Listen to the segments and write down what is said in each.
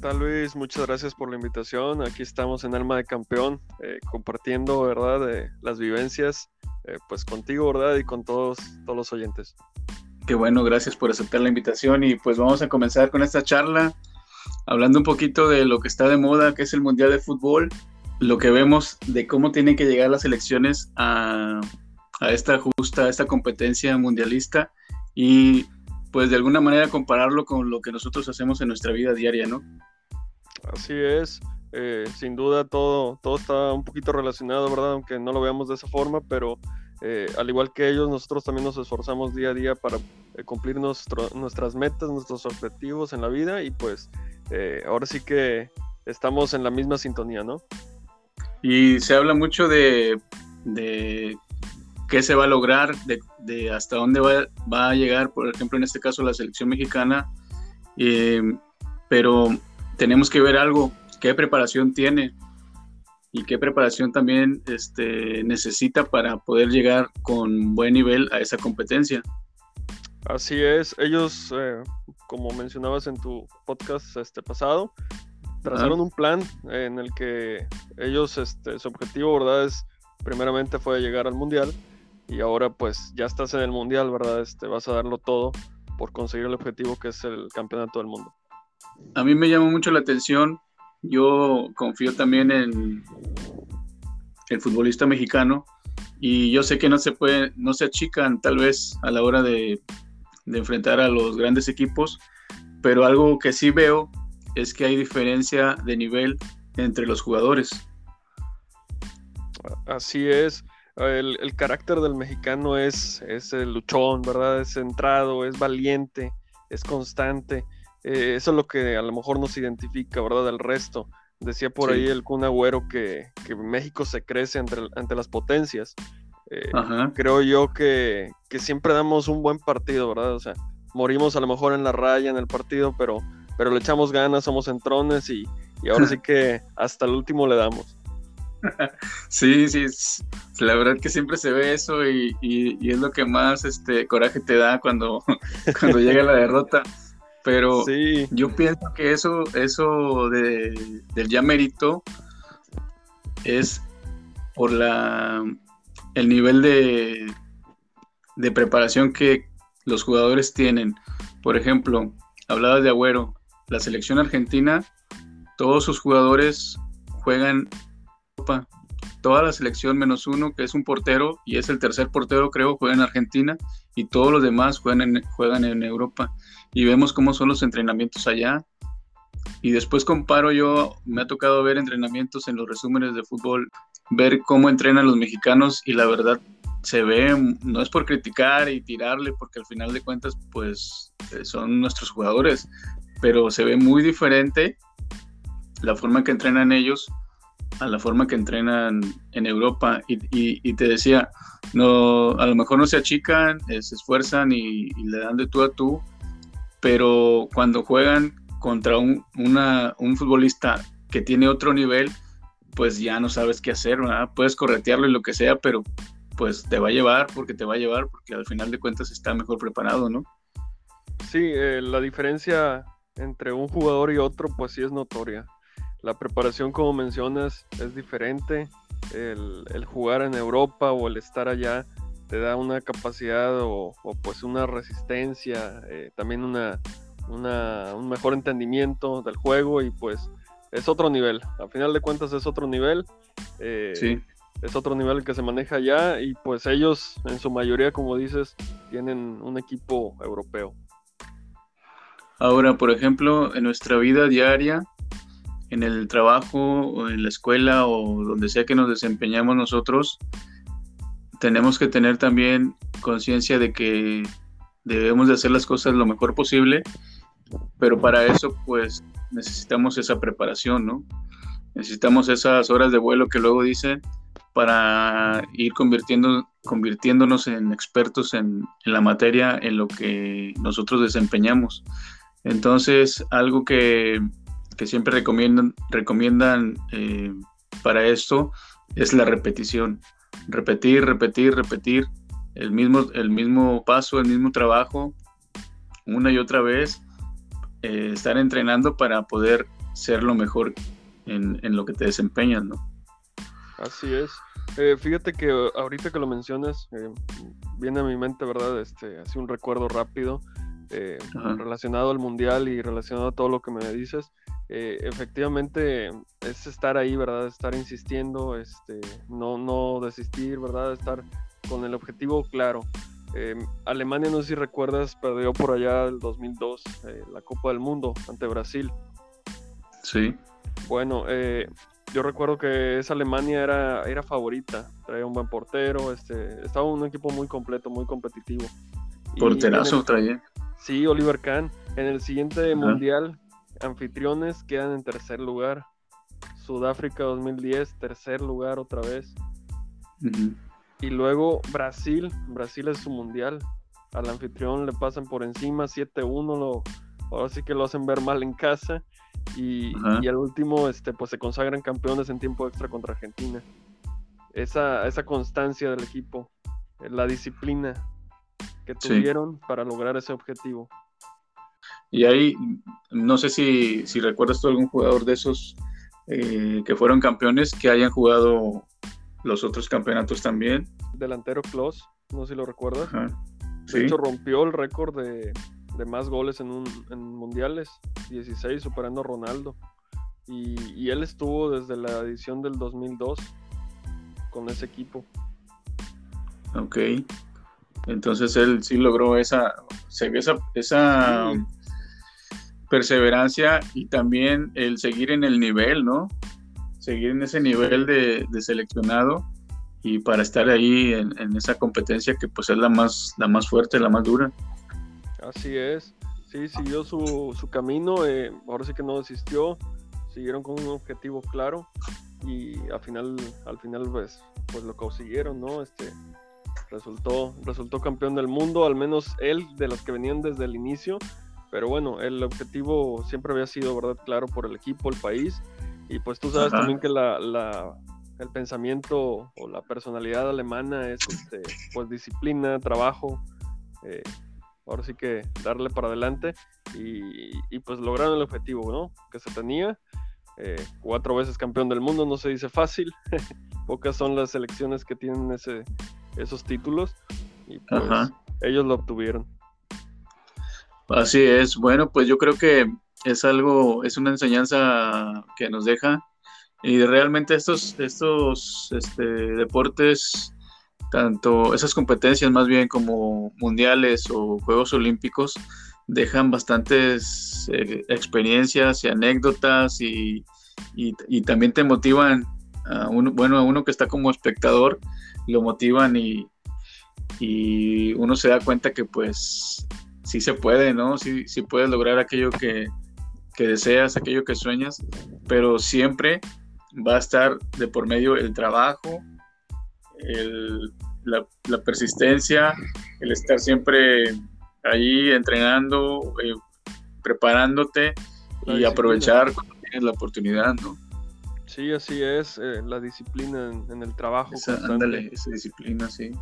tal Luis? Muchas gracias por la invitación. Aquí estamos en Alma de Campeón, eh, compartiendo, ¿verdad?, las vivencias, eh, pues contigo, ¿verdad?, y con todos, todos los oyentes. Qué bueno, gracias por aceptar la invitación y pues vamos a comenzar con esta charla hablando un poquito de lo que está de moda, que es el Mundial de Fútbol, lo que vemos de cómo tienen que llegar las elecciones a, a esta justa, a esta competencia mundialista y pues de alguna manera compararlo con lo que nosotros hacemos en nuestra vida diaria, ¿no? Así es, eh, sin duda todo, todo está un poquito relacionado, ¿verdad? Aunque no lo veamos de esa forma, pero eh, al igual que ellos, nosotros también nos esforzamos día a día para eh, cumplir nuestras metas, nuestros objetivos en la vida y pues ahora sí que estamos en la misma sintonía, ¿no? Y se habla mucho de, de qué se va a lograr, de, hasta dónde va, a llegar, por ejemplo, en este caso la selección mexicana, eh, pero tenemos que ver algo, qué preparación tiene y qué preparación también este, necesita para poder llegar con buen nivel a esa competencia. Así es, ellos, eh, como mencionabas en tu podcast este pasado, trazaron un plan en el que ellos, este, su objetivo, ¿verdad? Es primeramente fue llegar al mundial y ahora pues ya estás en el mundial, ¿verdad? Este, vas a darlo todo por conseguir el objetivo que es el campeonato del mundo. A mí me llama mucho la atención, yo confío también en el futbolista mexicano y yo sé que no se puede, no se achican tal vez a la hora de, de enfrentar a los grandes equipos, pero algo que sí veo es que hay diferencia de nivel entre los jugadores. Así es el, carácter del mexicano es, es el luchón, ¿verdad? Es centrado, es valiente, es constante. Eh, eso es lo que a lo mejor nos identifica, ¿verdad? Del resto. Decía por ahí el Kun Agüero que, México se crece ante las potencias. Eh, creo yo que, siempre damos un buen partido, ¿verdad? O sea, morimos a lo mejor en la raya en el partido, pero, pero le echamos ganas, somos entrones y, y ahora sí que hasta el último le damos. Sí, sí, la verdad que siempre se ve eso y, es lo que más este coraje te da cuando, cuando llega la derrota. Pero yo pienso que eso, eso de, del ya mérito es por la el nivel de, de preparación que los jugadores tienen. Por ejemplo, hablabas de Agüero, la selección argentina, todos sus jugadores juegan Toda la selección menos uno, que es un portero, y es el tercer portero, creo, juega en Argentina, y todos los demás juegan en, juegan en Europa. Y vemos cómo son los entrenamientos allá. Y después comparo yo, me ha tocado ver entrenamientos en los resúmenes de fútbol, ver cómo entrenan los mexicanos, y la verdad se ve, no es por criticar y tirarle, porque al final de cuentas, pues eh, son nuestros jugadores, pero se ve muy diferente la forma que entrenan ellos a la forma que entrenan en Europa y, te decía, no, a lo mejor no se achican, eh, se esfuerzan y, le dan de tú a tú, pero cuando juegan contra un, un futbolista que tiene otro nivel, pues ya no sabes qué hacer, ¿verdad? Puedes corretearlo y lo que sea, pero pues te va a llevar porque te va a llevar porque al final de cuentas está mejor preparado, ¿no? Sí, eh, la diferencia entre un jugador y otro pues sí es notoria. La preparación, como mencionas, es diferente. El, jugar en Europa o el estar allá te da una capacidad o, pues una resistencia, eh, también una, un mejor entendimiento del juego y pues es otro nivel. A final de cuentas es otro nivel. Eh, sí. Es otro nivel que se maneja allá y pues ellos en su mayoría, como dices, tienen un equipo europeo. Ahora, por ejemplo, en nuestra vida diaria, en el trabajo o en la escuela o donde sea que nos desempeñamos nosotros, tenemos que tener también conciencia de que debemos de hacer las cosas lo mejor posible, pero para eso pues necesitamos esa preparación, ¿no? Necesitamos esas horas de vuelo que luego dicen para ir convirtiendo, convirtiéndonos en expertos en, en la materia en lo que nosotros desempeñamos. Entonces, algo que que siempre recomiendan, recomiendan eh, para esto es la repetición. Repetir, repetir, repetir el mismo, el mismo paso, el mismo trabajo, una y otra vez, eh, estar entrenando para poder ser lo mejor en, lo que te desempeñas, ¿no? Así es. Eh, fíjate que ahorita que lo mencionas, eh, viene a mi mente, ¿verdad? Este, así un recuerdo rápido eh, relacionado al mundial y relacionado a todo lo que me dices. Efectivamente, es estar ahí, ¿verdad? Estar insistiendo, este, no, no desistir, ¿verdad? Estar con el objetivo claro. Alemania, no sé si recuerdas, perdió por allá el 2002 la Copa del Mundo ante Brasil. Sí. Bueno, eh, yo recuerdo que esa Alemania era, era favorita, traía un buen portero, este, estaba un equipo muy completo, muy competitivo. Porterazo traía. Sí, Oliver Kahn. En el siguiente mundial, anfitriones quedan en tercer lugar. Sudáfrica 2010, tercer lugar otra vez. Y luego Brasil, Brasil es su mundial. Al anfitrión le pasan por encima 7-1, ahora sí que lo hacen ver mal en casa. Y, al último, este, pues se consagran campeones en tiempo extra contra Argentina. Esa, esa constancia del equipo, la disciplina que tuvieron para lograr ese objetivo. Y ahí, no sé si, si recuerdas tú algún jugador de esos eh, que fueron campeones que hayan jugado los otros campeonatos también. Delantero Klos, no sé si lo recuerdas. De hecho, rompió el récord de, de más goles en, un, en mundiales, 16 superando a Ronaldo. Y, él estuvo desde la edición del 2002 con ese equipo. Ok. Entonces él sí logró esa, esa, esa perseverancia y también el seguir en el nivel, ¿no? Seguir en ese nivel de, seleccionado y para estar ahí en, esa competencia que pues es la más, la más fuerte, la más dura. Así es, sí, siguió su, su camino, eh, ahora sí que no desistió, siguieron con un objetivo claro y al final, al final pues, pues lo consiguieron, ¿no? Este, resultó, resultó campeón del mundo, al menos él de los que venían desde el inicio, pero bueno, el objetivo siempre había sido, ¿verdad? Claro, por el equipo, el país, y pues tú sabes también que la, la, el pensamiento o la personalidad alemana es, este, pues, disciplina, trabajo, eh, ahora sí que darle para adelante y, pues lograron el objetivo, ¿no? Que se tenía. Eh, cuatro veces campeón del mundo, no se dice fácil. Pocas son las selecciones que tienen ese, esos títulos y pues ellos lo obtuvieron. Así es. Bueno, pues yo creo que es algo, es una enseñanza que nos deja y realmente estos, estos este, deportes tanto esas competencias más bien como mundiales o Juegos Olímpicos dejan bastantes eh, experiencias y anécdotas y, también te motivan, a uno, bueno, a uno que está como espectador, lo motivan y, y uno se da cuenta que pues sí se puede, ¿no? Sí, sí puedes lograr aquello que, que deseas, aquello que sueñas, pero siempre va a estar de por medio el trabajo, la, persistencia, el estar siempre allí entrenando, eh, preparándote y aprovechar cuando tienes la oportunidad, ¿no? Sí, así es, eh, la disciplina en, el trabajo. Esa, ándale, esa disciplina, sí.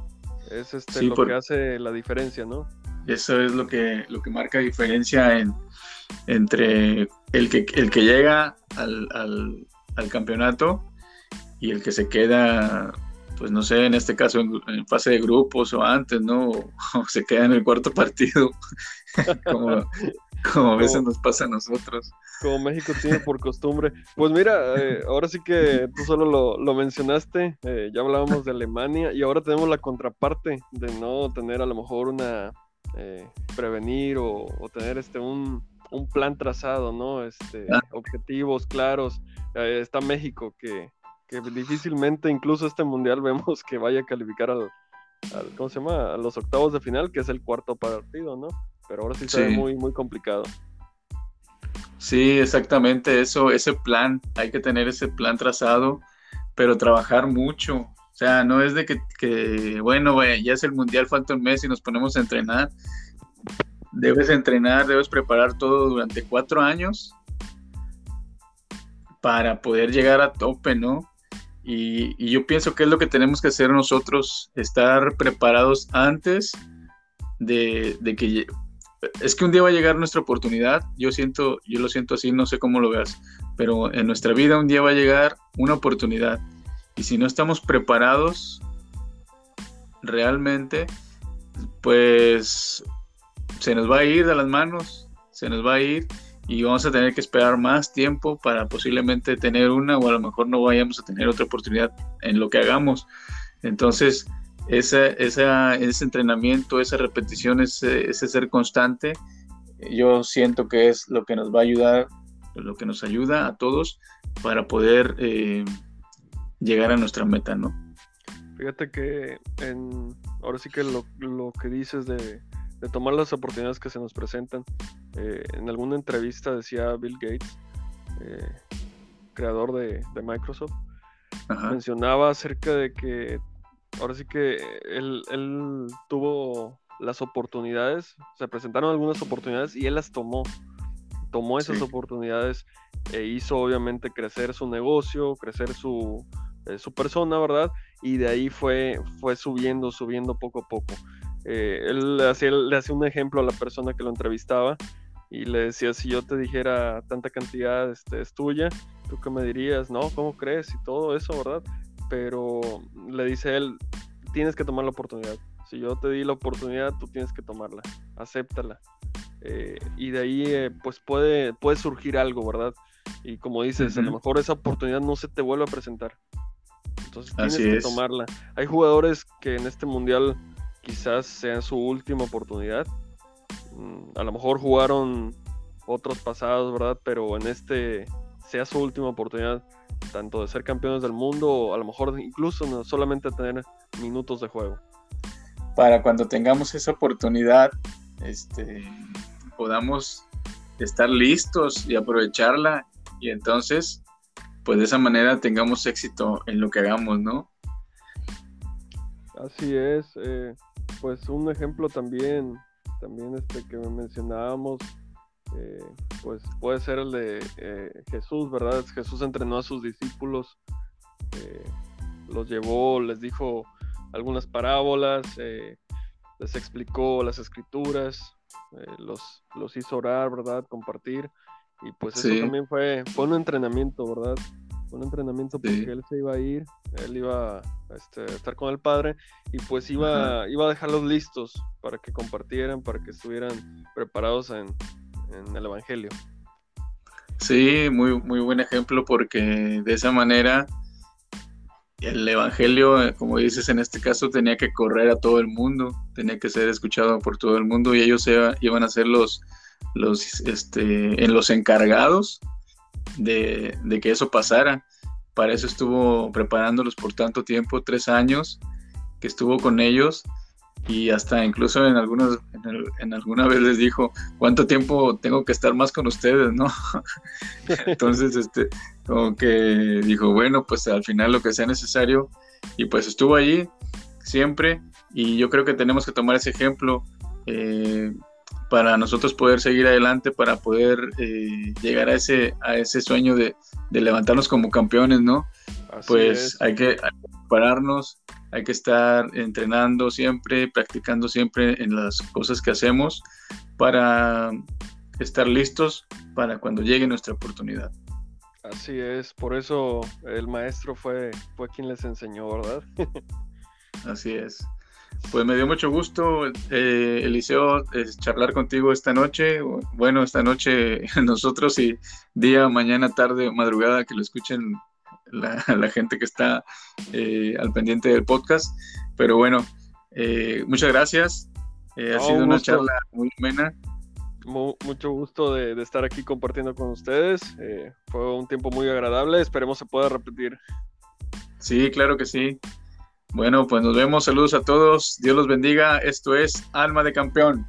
Es este, lo que hace la diferencia, ¿no? Eso es lo que, lo que marca diferencia en, entre el que, el que llega al, al campeonato y el que se queda pues no sé, en este caso en, fase de grupos o antes, ¿no? O, se queda en el cuarto partido, como, como, a veces nos pasa a nosotros. Como México tiene por costumbre. Pues mira, eh, ahora sí que tú solo lo, mencionaste, eh, ya hablábamos de Alemania y ahora tenemos la contraparte de no tener a lo mejor una, eh, prevenir o, tener este un, un, plan trazado, ¿no? Este. Objetivos claros. está México que que difícilmente incluso este mundial vemos que vaya a calificar al, ¿cómo se llama? A los octavos de final, que es el cuarto partido, ¿no? Pero ahora sí, se muy, muy complicado. Sí, exactamente eso, ese plan, hay que tener ese plan trazado, pero trabajar mucho. O sea, no es de que, bueno, ya es el mundial, falta un mes y nos ponemos a entrenar. Debes entrenar, debes preparar todo durante cuatro años para poder llegar a tope, ¿no? Y, yo pienso que es lo que tenemos que hacer nosotros, estar preparados antes de, que... Es que un día va a llegar nuestra oportunidad, yo siento, yo lo siento así, no sé cómo lo veas, pero en nuestra vida un día va a llegar una oportunidad. Y si no estamos preparados realmente, pues se nos va a ir de las manos, se nos va a ir y vamos a tener que esperar más tiempo para posiblemente tener una o a lo mejor no vayamos a tener otra oportunidad en lo que hagamos. Entonces, ese, ese entrenamiento, esa repetición, ese, ser constante, yo siento que es lo que nos va a ayudar, lo que nos ayuda a todos para poder eh, llegar a nuestra meta, ¿no? Fíjate que en, ahora sí que lo, que dices de, tomar las oportunidades que se nos presentan, eh, en alguna entrevista decía Bill Gates, eh, creador de, Microsoft, mencionaba acerca de que ahora sí que él, tuvo las oportunidades, se presentaron algunas oportunidades y él las tomó. Tomó esas oportunidades e hizo obviamente crecer su negocio, crecer su, eh, su persona, ¿verdad? Y de ahí fue, fue subiendo, subiendo poco a poco. Eh, él le hacía, le hacía un ejemplo a la persona que lo entrevistaba y le decía, si yo te dijera tanta cantidad este, es tuya, ¿tú qué me dirías? No, ¿cómo crees? Y todo eso, ¿verdad? pero le dice él, tienes que tomar la oportunidad. Si yo te di la oportunidad, tú tienes que tomarla, acéptala. Eh, y de ahí eh, pues puede, puede surgir algo, ¿verdad? Y como dices, a lo mejor esa oportunidad no se te vuelve a presentar. Entonces tienes que tomarla. Hay jugadores que en este mundial quizás sea su última oportunidad. Mm, a lo mejor jugaron otros pasados, ¿verdad? Pero en este sea su última oportunidad tanto de ser campeones del mundo o a lo mejor incluso no solamente tener minutos de juego. Para cuando tengamos esa oportunidad, este, podamos estar listos y aprovecharla y entonces, pues de esa manera tengamos éxito en lo que hagamos, ¿no? Así es, eh, pues un ejemplo también, también este que mencionábamos eh, pues puede ser el de eh, Jesús, ¿verdad? Jesús entrenó a sus discípulos, los llevó, les dijo algunas parábolas, les explicó las escrituras, los, los hizo orar, ¿verdad? Compartir. Y pues eso también fue, fue un entrenamiento, ¿verdad? un entrenamiento porque él se iba a ir, él iba este, a estar con el padre y pues iba, iba a dejarlos listos para que compartieran, para que estuvieran preparados en, en el Evangelio. Sí, muy, muy buen ejemplo porque de esa manera el Evangelio, eh, como dices en este caso, tenía que correr a todo el mundo, tenía que ser escuchado por todo el mundo y ellos iban a ser los, los, este, en los encargados de, de, que eso pasara. Para eso estuvo preparándolos por tanto tiempo, tres años que estuvo con ellos y hasta incluso en algunos en, alguna vez les dijo cuánto tiempo tengo que estar más con ustedes no entonces este como que dijo bueno pues al final lo que sea necesario y pues estuvo allí siempre y yo creo que tenemos que tomar ese ejemplo eh, para nosotros poder seguir adelante para poder eh, llegar a ese a ese sueño de, levantarnos como campeones no pues hay que, hay que prepararnos hay que estar entrenando siempre, practicando siempre en las cosas que hacemos para estar listos para cuando llegue nuestra oportunidad. Así es, por eso el maestro fue, fue quien les enseñó, ¿verdad? Así es. Pues me dio mucho gusto, eh, Eliseo, charlar contigo esta noche. Bueno, esta noche nosotros y día, mañana, tarde, madrugada, que lo escuchen la, gente que está eh, al pendiente del podcast. Pero bueno, eh, muchas gracias. Eh, ha sido una charla muy amena. mucho gusto de, estar aquí compartiendo con ustedes. fue un tiempo muy agradable. Esperemos se pueda repetir. Sí, claro que sí. Bueno, pues nos vemos. Saludos a todos. Dios los bendiga. Esto es Alma de Campeón.